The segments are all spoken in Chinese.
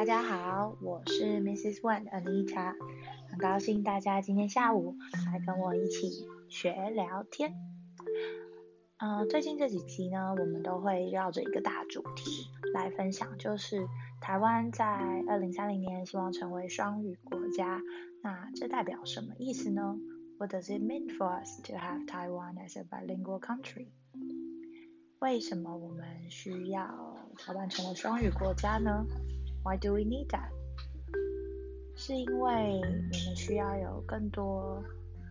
大家好，我是 Mrs. Wen Anita，很高兴大家今天下午来跟我一起学聊天。嗯，最近这几期呢，我们都会绕着一个大主题来分享，就是台湾在二零三零年希望成为双语国家，那这代表什么意思呢？What does it mean for us to have Taiwan as a bilingual country？为什么我们需要台湾成为双语国家呢？Why do we need that？是因为我们需要有更多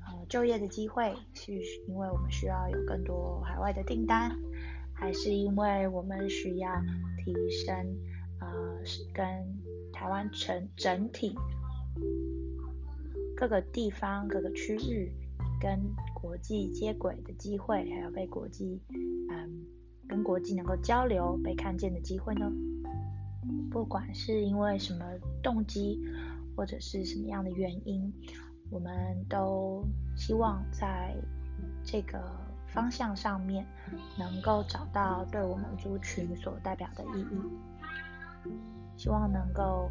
呃就业的机会，是因为我们需要有更多海外的订单，还是因为我们需要提升呃跟台湾整整体各个地方各个区域跟国际接轨的机会，还有被国际嗯跟国际能够交流被看见的机会呢？不管是因为什么动机，或者是什么样的原因，我们都希望在这个方向上面能够找到对我们族群所代表的意义。希望能够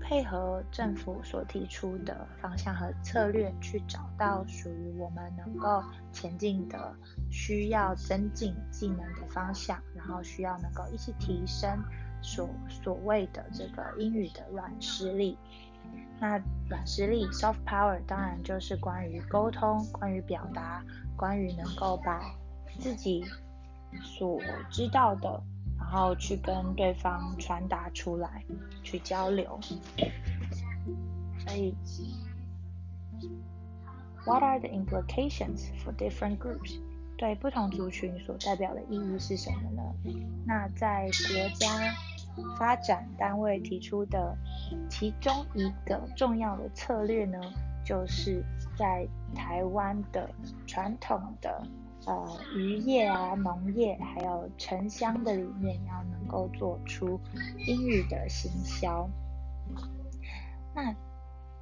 配合政府所提出的方向和策略，去找到属于我们能够前进的、需要增进技能的方向，然后需要能够一起提升。所所谓的这个英语的软实力，那软实力 （soft power） 当然就是关于沟通、关于表达、关于能够把自己所知道的，然后去跟对方传达出来，去交流。所以，What are the implications for different groups？对不同族群所代表的意义是什么呢？那在国家发展单位提出的其中一个重要的策略呢，就是在台湾的传统的呃渔业啊、农业还有城乡的里面，要能够做出英语的行销。那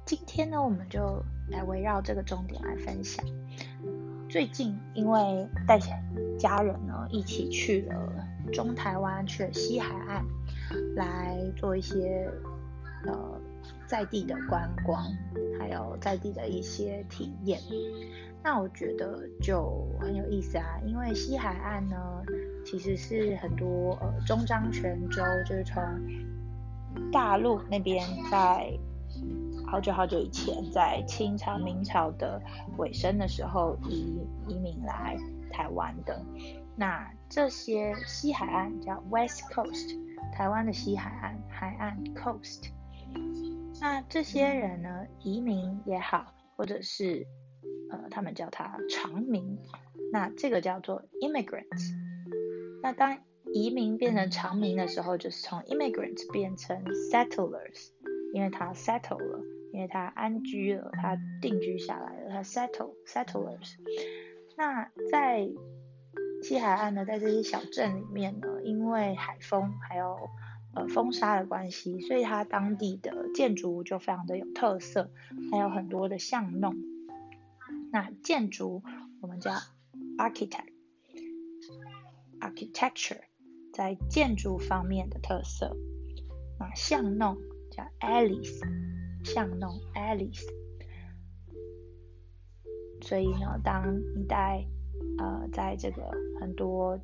今天呢，我们就来围绕这个重点来分享。最近因为带家人呢一起去了中台湾，去了西海岸，来做一些呃在地的观光，还有在地的一些体验。那我觉得就很有意思啊，因为西海岸呢其实是很多呃中章泉州，就是从大陆那边在。好久好久以前，在清朝、明朝的尾声的时候移移民来台湾的。那这些西海岸叫 West Coast，台湾的西海岸海岸 Coast。那这些人呢，移民也好，或者是呃，他们叫他长民，那这个叫做 immigrants。那当移民变成长民的时候，就是从 immigrants 变成 settlers，因为他 settle 了。因为他安居了，他定居下来了，他 settle settlers。那在西海岸呢，在这些小镇里面呢，因为海风还有呃风沙的关系，所以它当地的建筑物就非常的有特色，还有很多的巷弄。那建筑我们叫 architect architecture，在建筑方面的特色。那巷弄叫 alley。巷弄 Alice，所以呢，当你在呃，在这个很多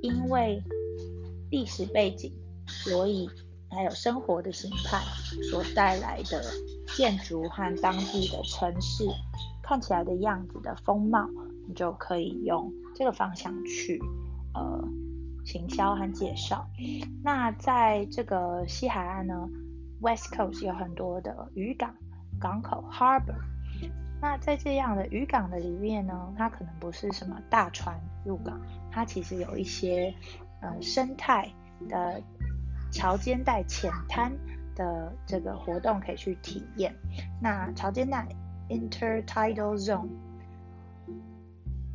因为历史背景，所以还有生活的形态所带来的建筑和当地的城市看起来的样子的风貌，你就可以用这个方向去呃行销和介绍。那在这个西海岸呢？West Coast 有很多的渔港、港口 （harbor）。那在这样的渔港的里面呢，它可能不是什么大船入港，它其实有一些呃生态的潮间带浅滩的这个活动可以去体验。那潮间带 （intertidal zone），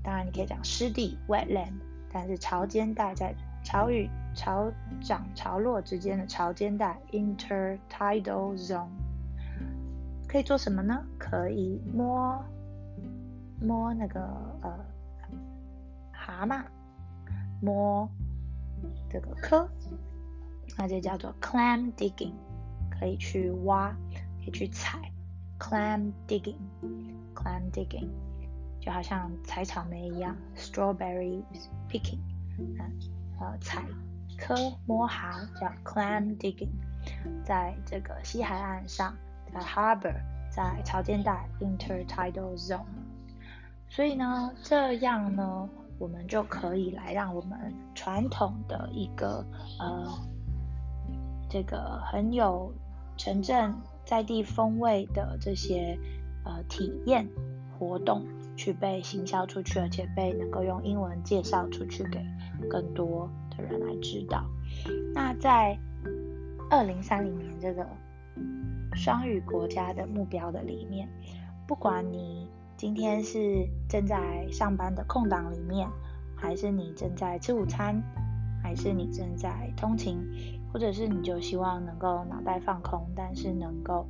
当然你可以讲湿地 （wetland），但是潮间带在潮与潮涨潮落之间的潮间带 （intertidal zone） 可以做什么呢？可以摸摸那个呃蛤蟆，摸这个壳，那这叫做 clam digging，可以去挖，可以去采。clam digging，clam digging，就好像采草莓一样，strawberry picking，啊，呃，采科摸蛤叫 clam digging，在这个西海岸上，在 harbor，在潮间带 intertidal zone，所以呢，这样呢，我们就可以来让我们传统的一个呃，这个很有城镇在地风味的这些呃体验活动去被行销出去，而且被能够用英文介绍出去给更多的人来知道。那在二零三零年这个双语国家的目标的里面，不管你今天是正在上班的空档里面，还是你正在吃午餐，还是你正在通勤。或者是你就希望能够脑袋放空，但是能够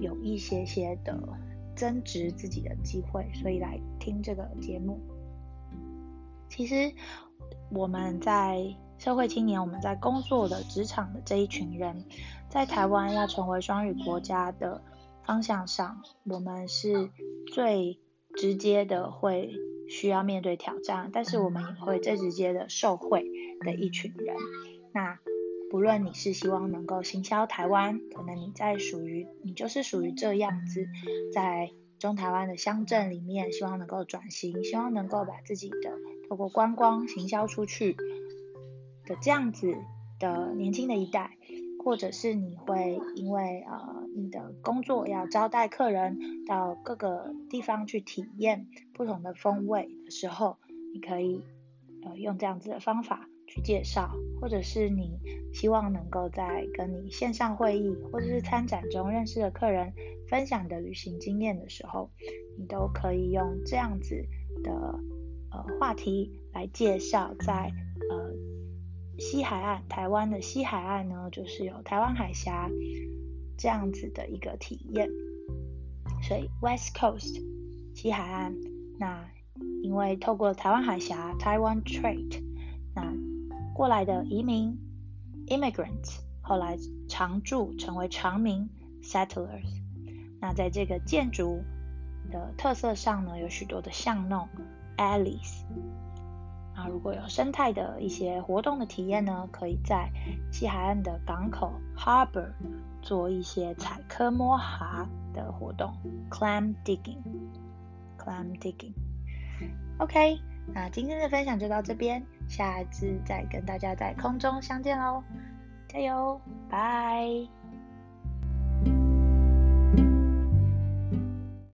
有一些些的增值自己的机会，所以来听这个节目。其实我们在社会青年，我们在工作的职场的这一群人，在台湾要成为双语国家的方向上，我们是最直接的会需要面对挑战，但是我们也会最直接的受惠的一群人。那不论你是希望能够行销台湾，可能你在属于你就是属于这样子，在中台湾的乡镇里面，希望能够转型，希望能够把自己的透过观光行销出去的这样子的年轻的一代，或者是你会因为呃你的工作要招待客人到各个地方去体验不同的风味的时候，你可以呃用这样子的方法。去介绍，或者是你希望能够在跟你线上会议或者是参展中认识的客人分享的旅行经验的时候，你都可以用这样子的呃话题来介绍，在西海岸，台湾的西海岸呢，就是有台湾海峡这样子的一个体验，所以 West Coast 西海岸，那因为透过台湾海峡 Taiwan Trade，那过来的移民 immigrants，后来常住成为常民 settlers。那在这个建筑的特色上呢，有许多的巷弄 alleys。啊，如果有生态的一些活动的体验呢，可以在西海岸的港口 harbor 做一些采科摸蛤的活动 clam digging，clam digging。OK。那今天的分享就到这边，下一次再跟大家在空中相见喽，加油，拜。